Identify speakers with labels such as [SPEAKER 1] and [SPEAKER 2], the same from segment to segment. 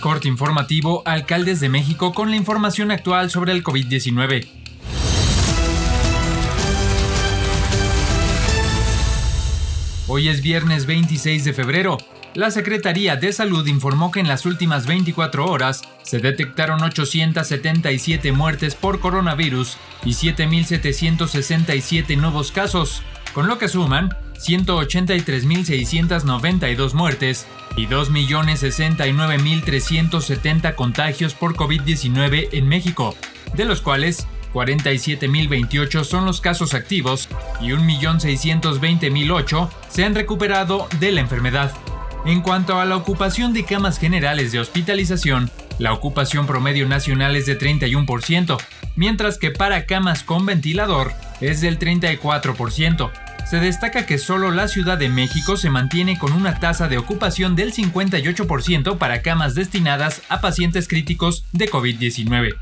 [SPEAKER 1] Corte informativo, alcaldes de México con la información actual sobre el COVID-19. Hoy es viernes 26 de febrero. La Secretaría de Salud informó que en las últimas 24 horas se detectaron 877 muertes por coronavirus y 7.767 nuevos casos, con lo que suman 183.692 muertes y 2.069.370 contagios por COVID-19 en México, de los cuales 47.028 son los casos activos y 1.620.008 se han recuperado de la enfermedad. En cuanto a la ocupación de camas generales de hospitalización, la ocupación promedio nacional es de 31%, mientras que para camas con ventilador es del 34% se destaca que solo la Ciudad de México se mantiene con una tasa de ocupación del 58% para camas destinadas a pacientes críticos de COVID-19.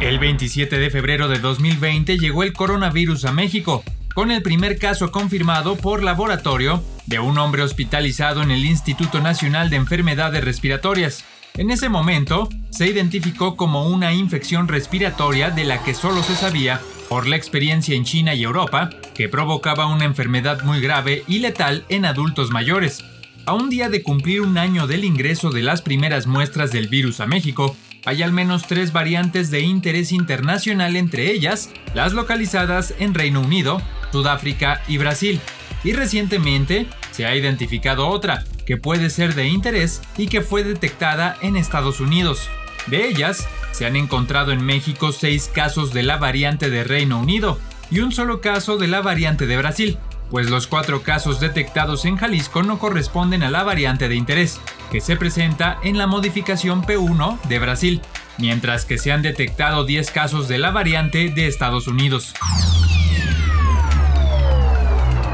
[SPEAKER 1] El 27 de febrero de 2020 llegó el coronavirus a México, con el primer caso confirmado por laboratorio de un hombre hospitalizado en el Instituto Nacional de Enfermedades Respiratorias. En ese momento, se identificó como una infección respiratoria de la que solo se sabía por la experiencia en China y Europa, que provocaba una enfermedad muy grave y letal en adultos mayores. A un día de cumplir un año del ingreso de las primeras muestras del virus a México, hay al menos tres variantes de interés internacional, entre ellas las localizadas en Reino Unido, Sudáfrica y Brasil. Y recientemente se ha identificado otra, que puede ser de interés y que fue detectada en Estados Unidos. De ellas, se han encontrado en México seis casos de la variante de Reino Unido y un solo caso de la variante de Brasil, pues los cuatro casos detectados en Jalisco no corresponden a la variante de interés, que se presenta en la modificación P1 de Brasil, mientras que se han detectado 10 casos de la variante de Estados Unidos.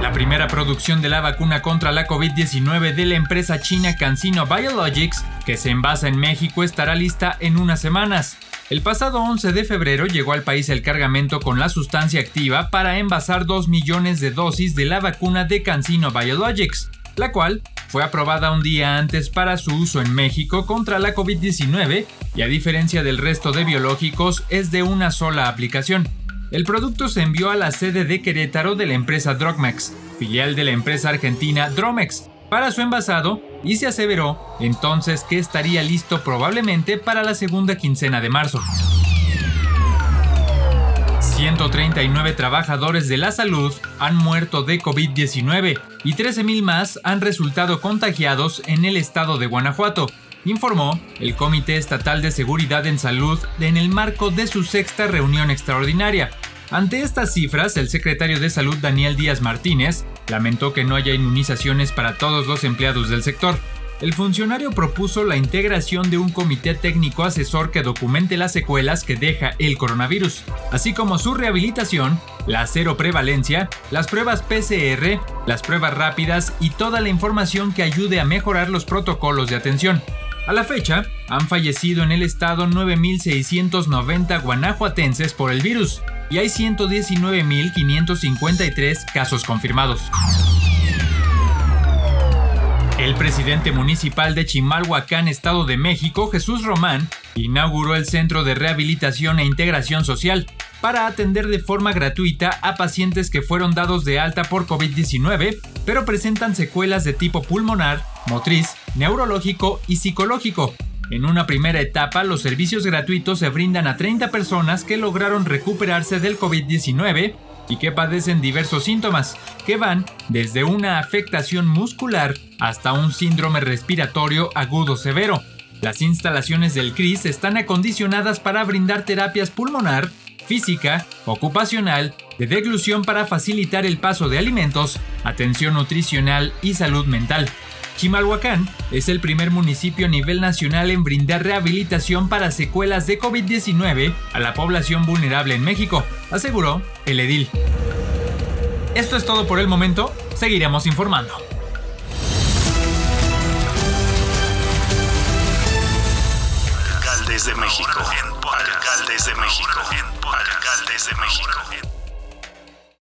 [SPEAKER 1] La primera producción de la vacuna contra la COVID-19 de la empresa china CanSino Biologics, que se envasa en México, estará lista en unas semanas. El pasado 11 de febrero llegó al país el cargamento con la sustancia activa para envasar 2 millones de dosis de la vacuna de CanSino Biologics, la cual fue aprobada un día antes para su uso en México contra la COVID-19 y a diferencia del resto de biológicos es de una sola aplicación. El producto se envió a la sede de Querétaro de la empresa Drogmex, filial de la empresa argentina Dromex, para su envasado y se aseveró entonces que estaría listo probablemente para la segunda quincena de marzo. 139 trabajadores de la salud han muerto de COVID-19 y 13.000 más han resultado contagiados en el estado de Guanajuato, informó el Comité Estatal de Seguridad en Salud en el marco de su sexta reunión extraordinaria. Ante estas cifras, el secretario de Salud Daniel Díaz Martínez lamentó que no haya inmunizaciones para todos los empleados del sector. El funcionario propuso la integración de un comité técnico asesor que documente las secuelas que deja el coronavirus, así como su rehabilitación, la cero prevalencia, las pruebas PCR, las pruebas rápidas y toda la información que ayude a mejorar los protocolos de atención. A la fecha, han fallecido en el estado 9.690 guanajuatenses por el virus y hay 119.553 casos confirmados. El presidente municipal de Chimalhuacán, Estado de México, Jesús Román, inauguró el Centro de Rehabilitación e Integración Social para atender de forma gratuita a pacientes que fueron dados de alta por COVID-19, pero presentan secuelas de tipo pulmonar, motriz, neurológico y psicológico. En una primera etapa, los servicios gratuitos se brindan a 30 personas que lograron recuperarse del COVID-19 y que padecen diversos síntomas, que van desde una afectación muscular hasta un síndrome respiratorio agudo severo. Las instalaciones del CRIS están acondicionadas para brindar terapias pulmonar, física, ocupacional, de deglución para facilitar el paso de alimentos, atención nutricional y salud mental. Chimalhuacán es el primer municipio a nivel nacional en brindar rehabilitación para secuelas de COVID-19 a la población vulnerable en México, aseguró el edil. Esto es todo por el momento, seguiremos informando.
[SPEAKER 2] Alcaldes de México. Alcaldes de México. Alcaldes de México.